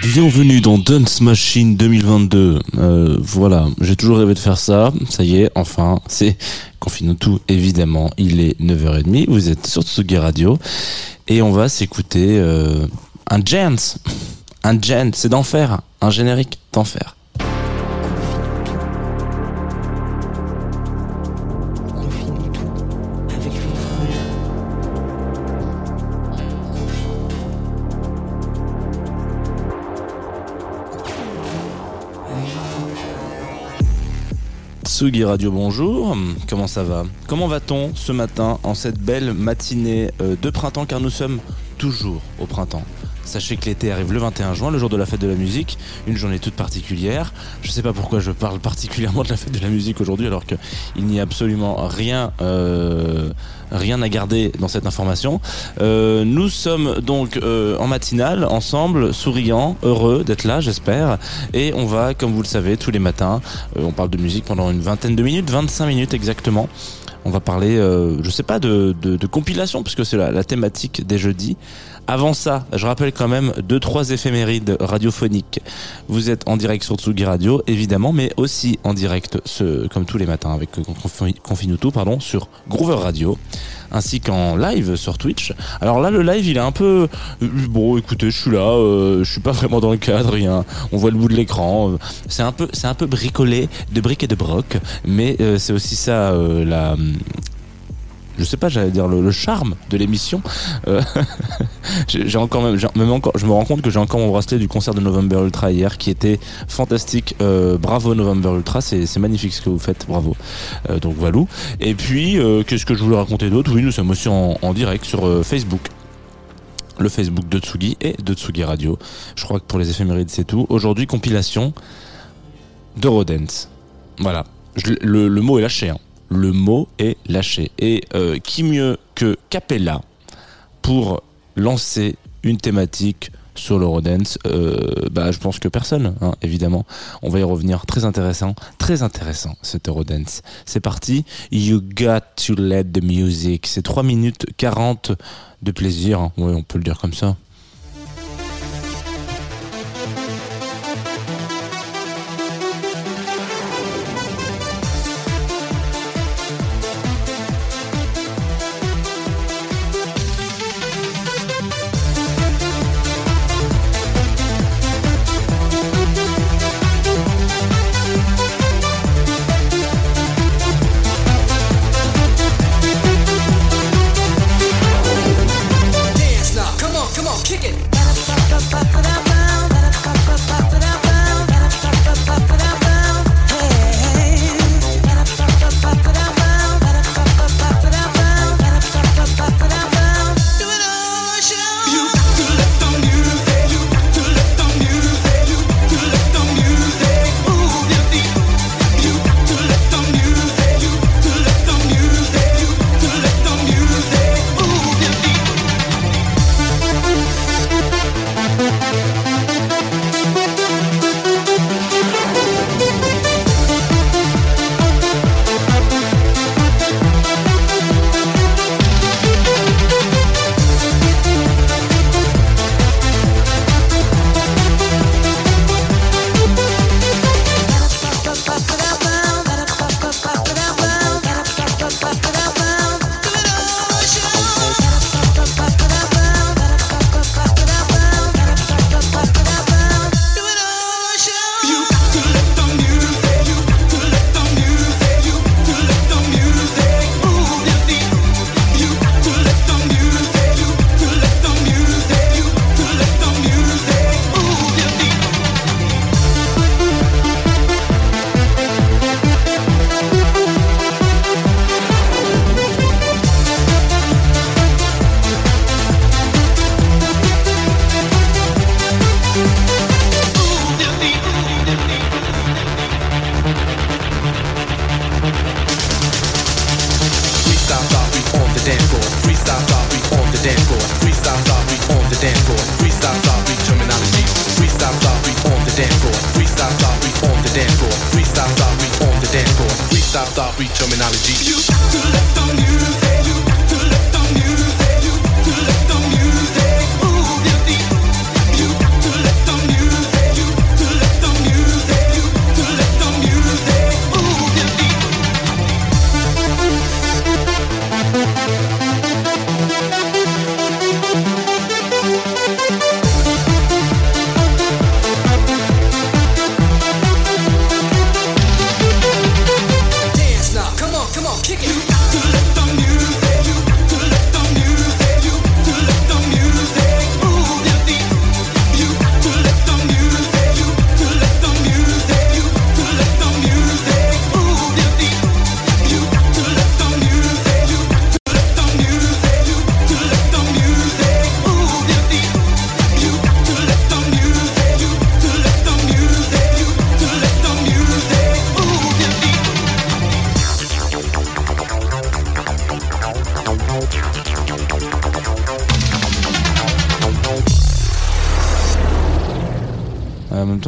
Bienvenue dans Dance Machine 2022. Euh, voilà, j'ai toujours rêvé de faire ça. Ça y est, enfin, c'est Confine tout, évidemment. Il est 9h30. Vous êtes sur Tsugi Radio. Et on va s'écouter euh, un Jens. Un Jens, c'est d'enfer. Un générique d'enfer. Tsugi Radio, bonjour. Comment ça va? Comment va-t-on ce matin en cette belle matinée euh, de printemps? Car nous sommes toujours au printemps Sachez que l'été arrive le 21 juin, le jour de la fête de la musique, une journée toute particulière. Je sais pas pourquoi je parle particulièrement de la fête de la musique aujourd'hui alors qu'il n'y a absolument rien, euh, rien à garder dans cette information. Euh, nous sommes donc euh, en matinale, ensemble, souriants, heureux d'être là, j'espère. Et on va, comme vous le savez, tous les matins, on parle de musique pendant une vingtaine de minutes, 25 minutes exactement. On va parler, euh, je sais pas, de, de, de compilation, puisque c'est la thématique des jeudis. Avant ça, je rappelle quand même deux, trois éphémérides radiophoniques. Vous êtes en direct sur Tsugi Radio, évidemment, mais aussi en direct, ce, comme tous les matins, avec Confi- Confinuto, pardon, sur Groover Radio, ainsi qu'en live sur Twitch. Alors là, le live, il est un peu, euh, bon, écoutez, je suis là, euh, je suis pas vraiment dans le cadre, rien. On voit le bout de l'écran. euh, C'est un peu, c'est un peu bricolé de briques et de broc, mais euh, c'est aussi ça euh, la je sais pas, j'allais dire le, charme de l'émission. Euh, j'ai encore même, encore, je me rends compte que j'ai encore mon bracelet du concert de November Ultra hier, qui était fantastique. Euh, bravo November Ultra, c'est magnifique ce que vous faites, bravo. Euh, donc voilà. Et puis, qu'est-ce que je voulais raconter d'autre? Oui, nous sommes aussi en, direct sur Facebook. Le Facebook de Tsugi et de Tsugi Radio. Je crois que pour les éphémérides, c'est tout. Aujourd'hui, compilation de Rodens. Voilà. Le, le mot est lâché. hein. Le mot est lâché. Et euh, qui mieux que Capella pour lancer une thématique sur l'Eurodance euh, bah, Je pense que personne, hein, évidemment. On va y revenir. Très intéressant. Très intéressant, cet Eurodance. C'est parti. You got to let the music. C'est 3 minutes 40 de plaisir. hein. Ouais, on peut le dire comme ça. Freestyle style, free on the dance floor. Freestyle style, free terminology. You got to let the music,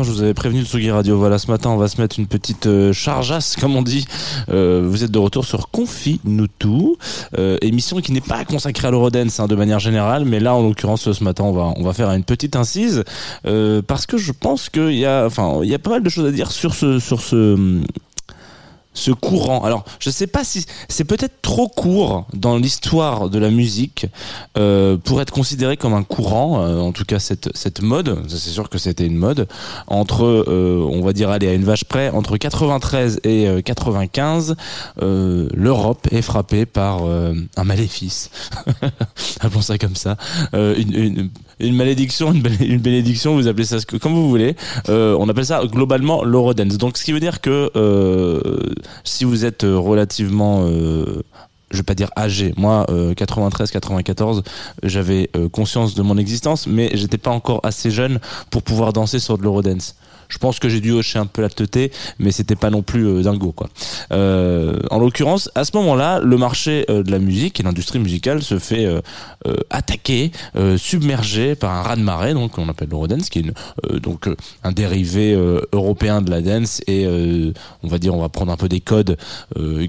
je vous avais prévenu de Sugi Radio. Voilà, ce matin, on va se mettre une petite euh, chargeasse, comme on dit. Euh, vous êtes de retour sur Confi nous tout, euh, émission qui n'est pas consacrée à l'Eurodance hein, de manière générale, mais là, en l'occurrence, ce matin, on va faire une petite incise euh, parce que je pense qu'il y a, il y a pas mal de choses à dire sur ce ce courant. Alors, je sais pas si c'est peut-être trop court dans l'histoire de la musique euh, pour être considéré comme un courant. euh, en tout cas, cette cette mode, c'est sûr que c'était une mode entre, euh, on va dire, aller à une vache près, entre 93 et euh, 95, euh, l'Europe est frappée par un maléfice. Appelons ça comme ça. Une, une malédiction, une, bé- une bénédiction, vous appelez ça ce que, comme vous voulez. Euh, on appelle ça globalement l'Eurodance. Donc, ce qui veut dire que euh, si vous êtes euh, relativement euh, je vais pas dire âgé. Moi, 93, 94, j'avais euh, conscience de mon existence, mais j'étais pas encore assez jeune pour pouvoir danser sur de l'eurodance. Je pense que j'ai dû hocher un peu la teuté, mais c'était pas non plus euh, dingo quoi. Euh, en l'occurrence, à ce moment-là, le marché euh, de la musique et l'industrie musicale se fait euh, euh, attaquer, submerger par un raz-de-marée, donc on appelle l'eurodance, qui est une, donc un dérivé européen de la dance et on va dire on va prendre un peu des codes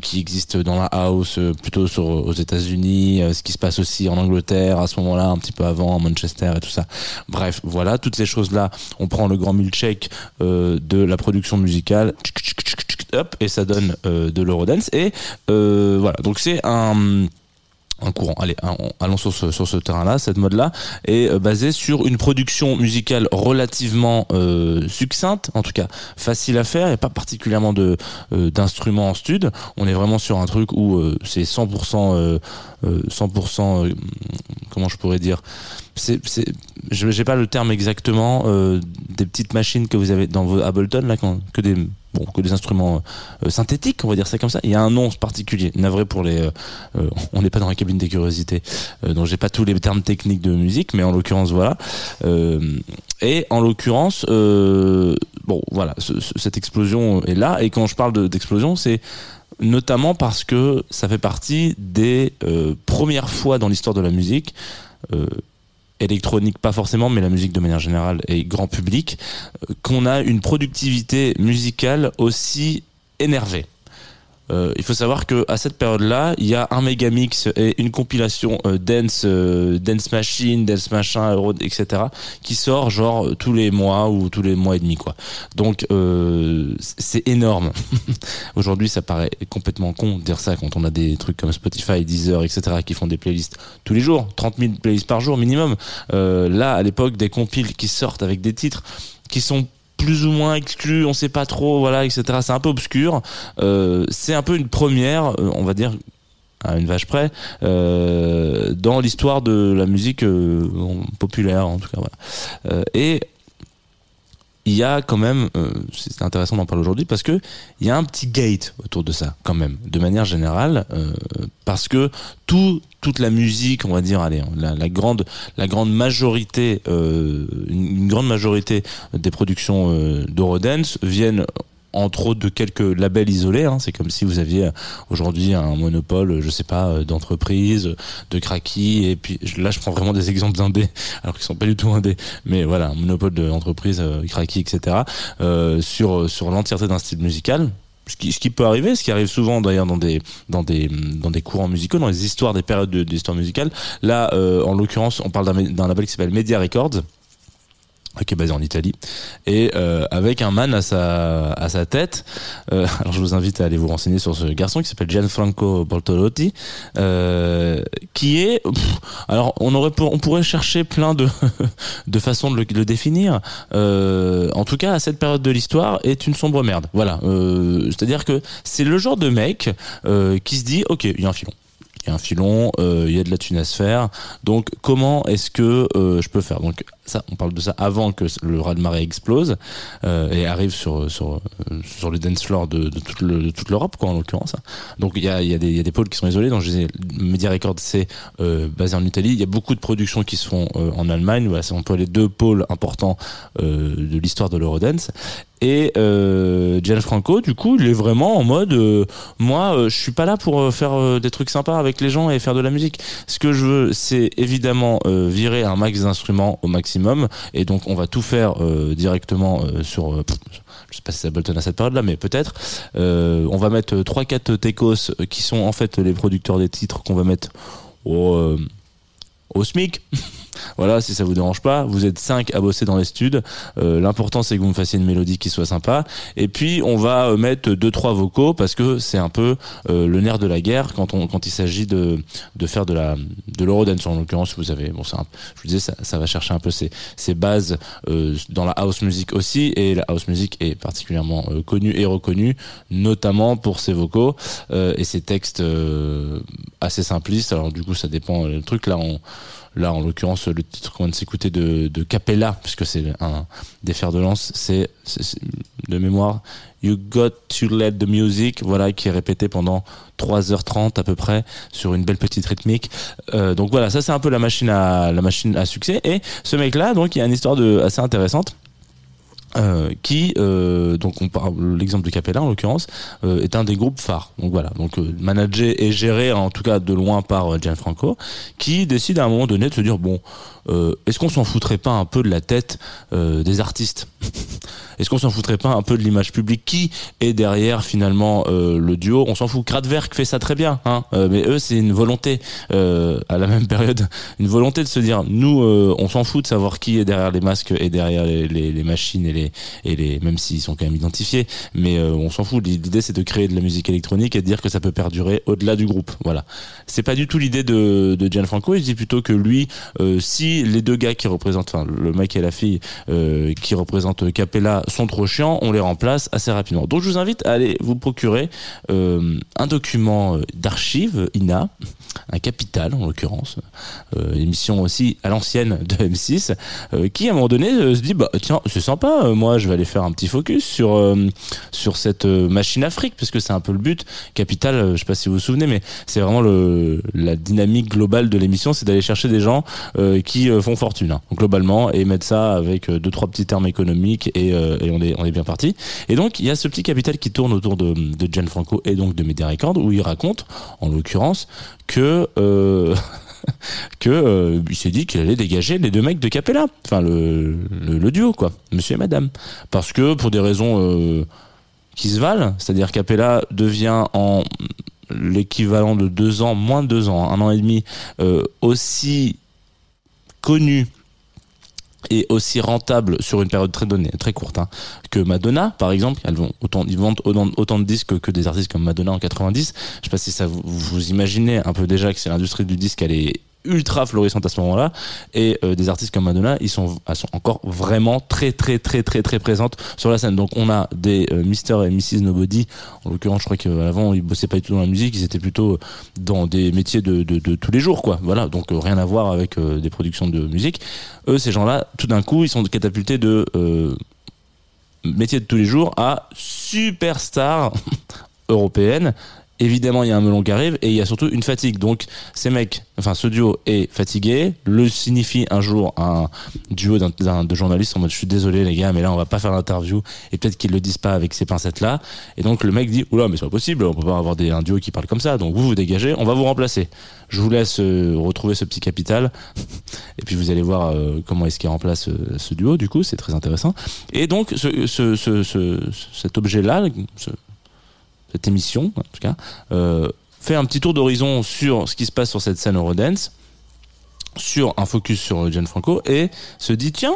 qui existent dans la house plutôt sur, aux États-Unis, ce qui se passe aussi en Angleterre à ce moment-là, un petit peu avant, à Manchester et tout ça. Bref, voilà, toutes ces choses-là, on prend le grand milkshake de la production musicale, et ça donne euh, de l'eurodance. Et euh, voilà, donc c'est un un courant. Allez, un- allons sur ce, terrain-là. Cette mode-là est euh, basée sur une production musicale relativement euh, succincte, en tout cas facile à faire, et pas particulièrement de euh, d'instruments en stud. On est vraiment sur un truc où euh, c'est 100%, euh, euh, 100%, euh, comment je pourrais dire, c'est, c'est, j'ai pas le terme exactement, des petites machines que vous avez dans vos Ableton là, quand, que des bon que des instruments euh, synthétiques, on va dire ça comme ça. Il y a un nom particulier. Navré pour les, euh, euh, on n'est pas dans la cabine des curiosités, euh, donc j'ai pas tous les termes techniques de musique, mais en l'occurrence voilà. Euh, et en l'occurrence, euh, bon voilà, ce- ce- cette explosion est là. Et quand je parle de- d'explosion, c'est notamment parce que ça fait partie des euh, premières fois dans l'histoire de la musique. Électronique pas forcément mais la musique de manière générale et grand public euh, qu'on a une productivité musicale aussi énervée euh, il faut savoir que à cette période-là, il y a un méga mix et une compilation euh, dance, euh, dance machine, dance machin, etc. qui sort genre tous les mois ou tous les mois et demi quoi. Donc euh, c'est énorme. Aujourd'hui, ça paraît complètement con de dire ça quand on a des trucs comme Spotify, Deezer, etc. qui font des playlists tous les jours, 30 000 playlists par jour minimum. Euh, là, à l'époque, des compiles qui sortent avec des titres qui sont plus ou moins exclus, on sait pas trop, voilà, etc. C'est un peu obscur. Euh, c'est un peu une première, euh, on va dire à une vache près, euh, dans l'histoire de la musique populaire, en tout cas. Voilà. Et il y a quand même, euh, c'est intéressant d'en parler aujourd'hui parce que il y a un petit gate autour de ça quand même, de manière générale, euh, parce que tout, toute la musique, on va dire, allez, la, la grande, la grande majorité, euh, une, une grande majorité des productions euh, d'Eurodance viennent entre autres de quelques labels isolés. hein. C'est comme si vous aviez euh, aujourd'hui un monopole, je sais pas, euh, d'entreprise, de craquis. Et puis là, je prends vraiment des exemples d'indés, alors qu'ils sont pas du tout indés. Mais voilà, un monopole d'entreprise, euh, etc. euh, sur sur l'entièreté d'un style musical. Ce qui, ce qui peut arriver, ce qui arrive souvent d'ailleurs dans des dans des dans des courants musicaux, dans les histoires des périodes de- d'histoire musicale. Là, euh, en l'occurrence, on parle d'un label qui s'appelle Media Records euh, qui est basé en Italie. Et euh, avec un man à sa à sa tête euh, alors je vous invite à aller vous renseigner sur ce garçon qui s'appelle Gianfranco Bortolotti euh, qui est alors on aurait on pourrait chercher plein de de façons de le, définir en tout cas à cette période de l'histoire est une sombre merde. Voilà c'est-à-dire que c'est le genre de mec qui se dit ok il y a un filon. Il y a un filon, il y a de la thune à se faire. Donc, comment est-ce que je peux faire? Donc, ça, on parle de ça avant que le raz-de-marée explose euh, et arrive sur sur euh, sur le dance floor de, toute l'Europe, quoi, en l'occurrence. Donc, il y a y a y a des pôles qui sont isolés. Donc, je Media Records, c'est euh, basé en Italie. Il y a beaucoup de productions qui se font en Allemagne. Voilà, c'est un peu les deux pôles importants de l'histoire de l'Eurodance. Et Gianfranco, du coup, il est vraiment en mode, moi, euh, je suis pas là pour faire des trucs sympas avec les gens et faire de la musique. Ce que je veux, c'est évidemment virer un max d'instruments au maximum, et donc on va tout faire euh, directement euh, sur. euh, je sais pas si c'est Ableton à cette période-là, mais peut-être. On va mettre trois, quatre techos qui sont en fait les producteurs des titres qu'on va mettre au au SMIC. voilà, si ça vous dérange pas, vous êtes cinq à bosser dans les studs. Euh, L'important c'est que vous me fassiez une mélodie qui soit sympa. Et puis on va euh, mettre deux trois vocaux parce que c'est un peu euh, le nerf de la guerre quand on quand il s'agit de de faire de la de l'eurodance en l'occurrence. Vous avez bon, un- je vous disais ça, va chercher un peu ses ses bases dans la house music aussi et la house music est particulièrement connue et reconnue notamment pour ses vocaux et ses textes assez simplistes. Alors du coup ça dépend le truc là on Là, en l'occurrence, le titre qu'on vient de s'écouter de, de Capella, puisque c'est un des fers de lance, c'est de mémoire You Got to Let the Music, voilà, qui est répété pendant 3h30 à peu près sur une belle petite rythmique. Euh, donc voilà, ça c'est un peu la machine à la machine à succès. Et ce mec-là, donc, il y a une histoire de assez intéressante. Euh, qui euh, donc on parle l'exemple de Capella en l'occurrence euh, est un des groupes phares. Donc voilà. Donc euh, managé et géré en tout cas de loin par euh, Gianfranco qui décide à un moment donné de se dire bon euh, est-ce qu'on s'en foutrait pas un peu de la tête des artistes? Est-ce qu'on s'en foutrait pas un peu de l'image publique qui est derrière finalement le duo? On s'en fout. Kraftwerk fait ça très bien hein. Mais eux c'est une volonté à la même période une volonté de se dire nous on s'en fout de savoir qui est derrière les masques et derrière les, les, les machines et les et les même s'ils sont quand même identifiés mais euh, on s'en fout. L'idée c'est de créer de la musique électronique et de dire que ça peut perdurer au-delà du groupe. Voilà. C'est pas du tout l'idée de, Gianfranco. Il dit plutôt que lui euh, si les deux gars qui représentent enfin le mec et la fille euh, qui représentent Capella sont trop chiants on les remplace assez rapidement. Donc je vous invite à aller vous procurer un document d'archives INA un capital en l'occurrence émission aussi à l'ancienne de M6 euh, qui à un moment donné se dit bah tiens c'est sympa euh, moi je vais aller faire un petit focus sur euh, sur cette euh, machine Afrique parce que c'est un peu le but. Capital euh, je sais pas si vous vous souvenez mais c'est vraiment le la dynamique globale de l'émission c'est d'aller chercher des gens qui font fortune hein, globalement et mettre ça avec deux trois petits termes économiques et, et on est on est bien parti. Et donc il y a ce petit capital qui tourne autour de de Gianfranco et donc de Media Records où il raconte en l'occurrence que que euh, il s'est dit qu'il allait dégager les deux mecs de Capella, enfin le, duo quoi, Monsieur et Madame, parce que pour des raisons euh, qui se valent, c'est-à-dire Capella devient en l'équivalent de deux ans, moins de deux ans, un an et demi, euh, aussi connu et aussi rentable sur une période très donnée, très courte, hein, que Madonna, par exemple. Ils vendent autant, autant de disques que des artistes comme Madonna en 90. Je sais pas si ça vous, vous imaginez un peu déjà que c'est l'industrie du disque, elle est ultra florissante à ce moment-là. Et euh, des artistes comme Madonna ils sont elles sont encore vraiment très très très très très présentes sur la scène. Donc on a des euh, Mr et Mrs Nobody. En l'occurrence je crois qu'avant ils bossaient pas du tout dans la musique. Ils étaient plutôt dans des métiers de, de, tous les jours quoi. Voilà. Donc euh, rien à voir avec euh, des productions de musique. Eux ces gens-là tout d'un coup ils sont catapultés de euh, métier de tous les jours à superstar européenne évidemment il y a un melon qui arrive et il y a surtout une fatigue. Donc ces mecs enfin ce duo est fatigué. Le signifie un jour un duo d'un, de journalistes en mode je suis désolé les gars mais là on va pas faire l'interview et peut-être qu'ils le disent pas avec ces pincettes là et donc le mec dit oula mais c'est pas possible on peut pas avoir des, un duo qui parle comme ça. Donc vous vous dégagez on va vous remplacer. Je vous laisse euh, retrouver ce petit capital. Et puis vous allez voir euh, comment est-ce qu'il remplace euh, ce duo. Du coup c'est très intéressant. Et donc ce, ce, ce- cet objet là cette émission en tout cas euh, fait un petit tour d'horizon sur ce qui se passe sur cette scène Eurodance sur un focus sur Gianfranco et se dit tiens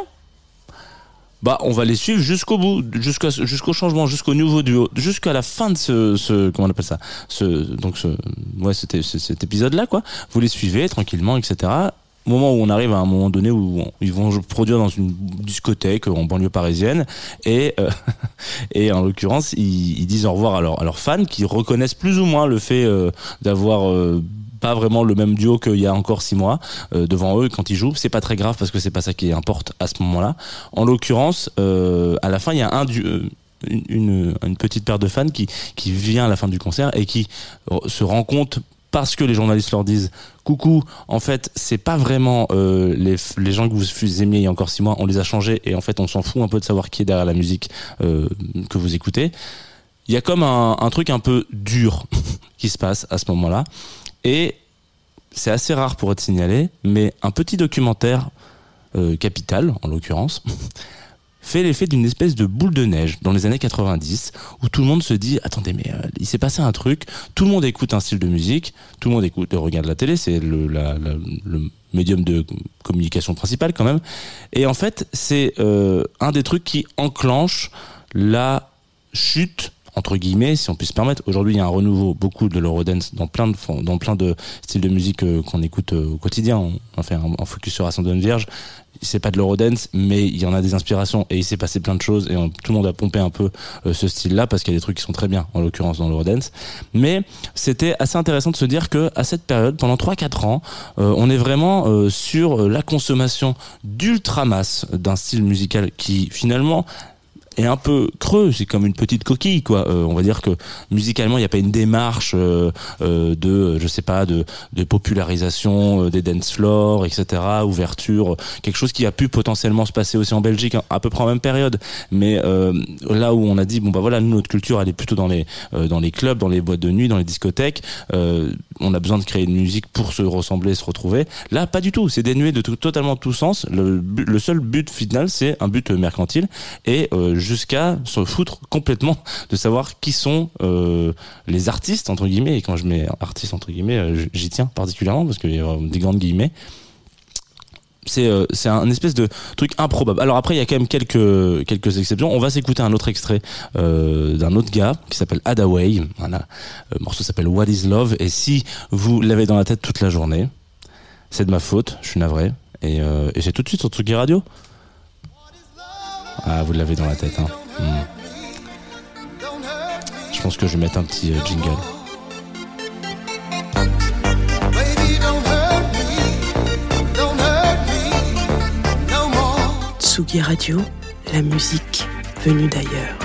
bah on va les suivre jusqu'au bout jusqu'au changement jusqu'au nouveau duo jusqu'à la fin de ce, comment on appelle ça ce donc ouais c'était ce- cet épisode là quoi. Vous les suivez tranquillement etc moment où on arrive à un moment donné où ils vont produire dans une discothèque en banlieue parisienne et euh, et en l'occurrence ils, ils disent au revoir à, leur- à leurs fans qui reconnaissent plus ou moins le fait euh, d'avoir euh, pas vraiment le même duo qu'il y a encore six mois euh, devant eux quand ils jouent. C'est pas très grave parce que c'est pas ça qui importe à ce moment-là. En l'occurrence euh, à la fin il y a un euh, une, une, une petite paire de fans qui, qui vient à la fin du concert et qui euh, se rend compte parce que les journalistes leur disent coucou en fait c'est pas vraiment euh, les, les gens que vous aimiez il y a encore six mois on les a changés et en fait on s'en fout un peu de savoir qui est derrière la musique euh, que vous écoutez. Il y a comme un, truc un peu dur qui se passe à ce moment là et c'est assez rare pour être signalé mais un petit documentaire euh, capital en l'occurrence fait l'effet d'une espèce de boule de neige dans les années 90 où tout le monde se dit attendez mais euh, il s'est passé un truc tout le monde écoute un style de musique tout le monde écoute regarde la télé c'est le, médium de communication principal quand même et en fait c'est euh, un des trucs qui enclenche la chute entre guillemets, si on peut se permettre. Aujourd'hui, il y a un renouveau, beaucoup de l'eurodance dans plein de dans plein de styles de musique euh, qu'on écoute au quotidien. On, on fait un focus sur Ascendant Vierge. C'est pas de l'eurodance, mais il y en a des inspirations et il s'est passé plein de choses et tout le monde a pompé un peu euh, ce style-là parce qu'il y a des trucs qui sont très bien, en l'occurrence dans l'eurodance. Mais c'était assez intéressant de se dire que à cette période, pendant 3-4 ans, euh, on est vraiment euh, sur la consommation d'ultramasse d'un style musical qui finalement est un peu creux, c'est comme une petite coquille quoi. Euh, on va dire que musicalement il n'y a pas une démarche euh, euh, de, je sais pas, de, de popularisation euh, des dance floors, etc. Ouverture, quelque chose qui a pu potentiellement se passer aussi en Belgique hein, à peu près en même période. Mais euh, là où on a dit bon bah voilà, nous notre culture elle est plutôt dans les euh, dans les clubs, dans les boîtes de nuit, dans les discothèques. Euh, on a besoin de créer une musique pour se ressembler, se retrouver. Là pas du tout, c'est dénué de tout- totalement tout sens. Le, le seul but final c'est un but mercantile et euh, jusqu'à se foutre complètement de savoir qui sont euh, les artistes entre guillemets et quand je mets artistes entre guillemets euh, j'y tiens particulièrement parce qu'il y a des grandes guillemets c'est euh, c'est un espèce de truc improbable. Alors après il y a quand même quelques quelques exceptions. On va s'écouter un autre extrait d'un autre gars qui s'appelle Adaway. Voilà, le morceau s'appelle What Is Love? Et si vous l'avez dans la tête toute la journée, c'est de ma faute. Je suis navré et, euh, et c'est tout de suite sur Tsugi Radio. Ah vous l'avez dans la tête. Hein. Hmm. Je pense que je vais mettre un petit euh, jingle. Tsugi Radio, la musique venue d'ailleurs.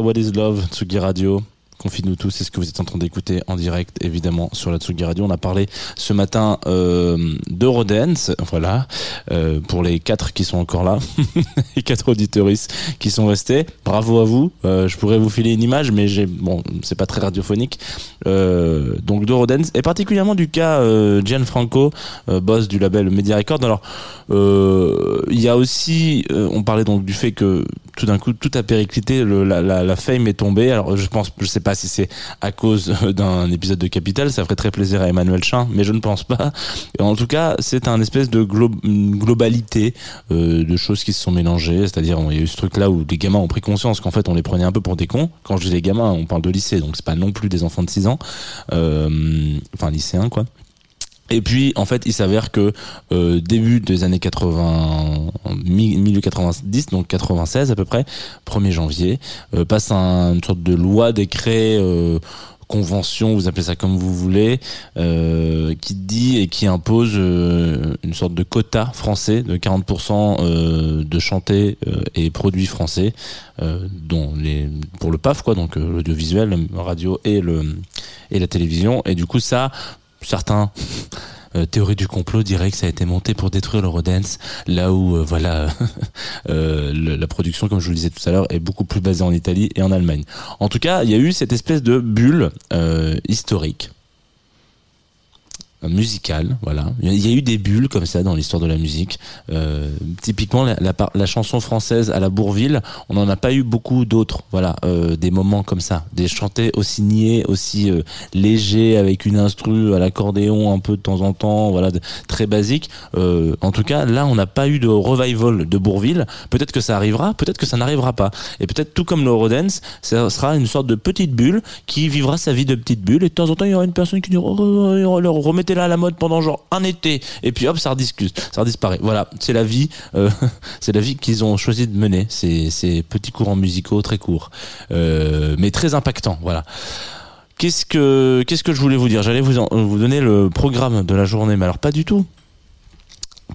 What is love Tsugi Radio Confie-nous tous, c'est ce que vous êtes en train d'écouter en direct, évidemment, sur la Tsugi Radio. On a parlé ce matin euh, d'Eurodance, voilà, euh, pour les quatre qui sont encore là, les quatre auditeuristes qui sont restés. Bravo à vous. Euh, je pourrais vous filer une image, mais j'ai bon, c'est pas très radiophonique. Euh, donc d'Eurodance, et particulièrement du cas Gianfranco, boss du label Media Record. Alors, il y a aussi, on parlait donc du fait que tout d'un coup tout a périclité, le, la, la, la fame est tombée. Alors je pense, je sais pas si c'est à cause d'un épisode de Capital, ça ferait très plaisir à Emmanuel Chin, mais je ne pense pas. En tout cas, c'est un espèce de globalité euh, de choses qui se sont mélangées, c'est-à-dire il y a eu ce truc là où les gamins ont pris conscience qu'en fait on les prenait un peu pour des cons. Quand je dis les gamins, on parle de lycée, donc c'est pas non plus des enfants de 6 ans, euh, enfin lycéens quoi. Et puis, en fait, il s'avère que euh, début des années 80, mi- milieu 90, donc 96 à peu près, 1er janvier, euh, passe un- une sorte de loi, décret, euh, convention, vous appelez ça comme vous voulez, euh, qui dit et qui impose euh, une sorte de quota français de 40% euh, de chantés et produits français, dont les pour le PAF quoi, donc l'audiovisuel, la radio et le et la télévision. Et du coup, ça, certains euh, théories du complot diraient que ça a été monté pour détruire l'Eurodance, là où euh, voilà euh, le- la production, comme je vous le disais tout à l'heure, est beaucoup plus basée en Italie et en Allemagne. En tout cas, il y a eu cette espèce de bulle historique musicale, voilà. Il y a- eu des bulles comme ça dans l'histoire de la musique. Euh, typiquement, la, chanson française à la Bourville, on n'en a pas eu beaucoup d'autres. Voilà, euh, des moments comme ça, des chantés aussi niais, aussi euh, légers, avec une instru à l'accordéon un peu de temps en temps, voilà, très basique. Euh, en tout cas, là, on n'a pas eu de revival de Bourville. Peut-être que ça arrivera, peut-être que ça n'arrivera pas. Et peut-être tout comme l'Eurodance, ça sera une sorte de petite bulle qui vivra sa vie de petite bulle. Et de temps en temps, il y aura une personne qui dira, oh, oh, à la mode pendant genre un été. Et puis hop, ça rediscute, ça redisparaît. Voilà, c'est la vie, euh, c'est la vie qu'ils ont choisi de mener. Ces, petits courants musicaux très courts, euh, mais très impactants. Voilà. Qu'est-ce que qu'est-ce que je voulais vous dire? J'allais vous vous donner le programme de la journée, mais alors pas du tout.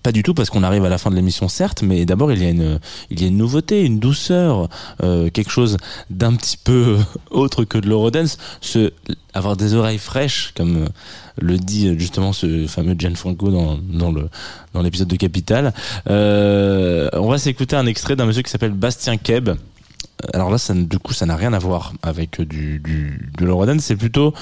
Pas du tout parce qu'on arrive à la fin de l'émission certes, mais d'abord il y a une il y a une nouveauté, une douceur, euh, quelque chose d'un petit peu autre que de l'eurodance, se avoir des oreilles fraîches comme euh, le dit euh, justement ce fameux Gianfranco dans dans dans l'épisode de Capital. On va s'écouter un extrait d'un monsieur qui s'appelle Bastien Keb. Alors là, ça, du coup, ça n'a rien à voir avec du, du de l'eurodance, c'est plutôt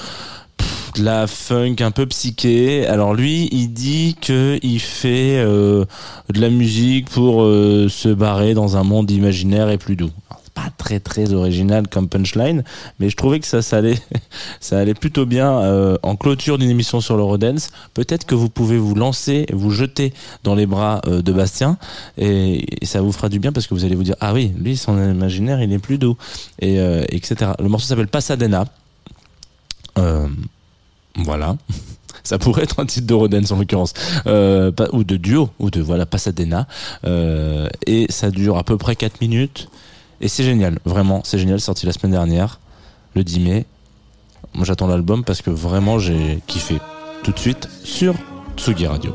de la funk un peu psyché. Alors lui, il dit que il fait euh, de la musique pour euh, se barrer dans un monde imaginaire et plus doux. Alors, pas très très original comme punchline, mais je trouvais que ça, allait, ça allait plutôt bien euh, en clôture d'une émission sur l'Eurodance. Peut-être que vous pouvez vous lancer, vous jeter dans les bras de Bastien et, ça vous fera du bien parce que vous allez vous dire ah oui, lui son imaginaire il est plus doux et etc. Le morceau s'appelle Pasadena. Voilà. Ça pourrait être un titre de Rodens en l'occurrence, euh, ou de duo, ou de voilà Pasadena. Euh, et ça dure à peu près 4 minutes. Et c'est génial, vraiment, c'est génial. Sorti la semaine dernière, le 10 mai. Moi j'attends l'album parce que vraiment j'ai kiffé. Tout de suite sur Tsugi Radio.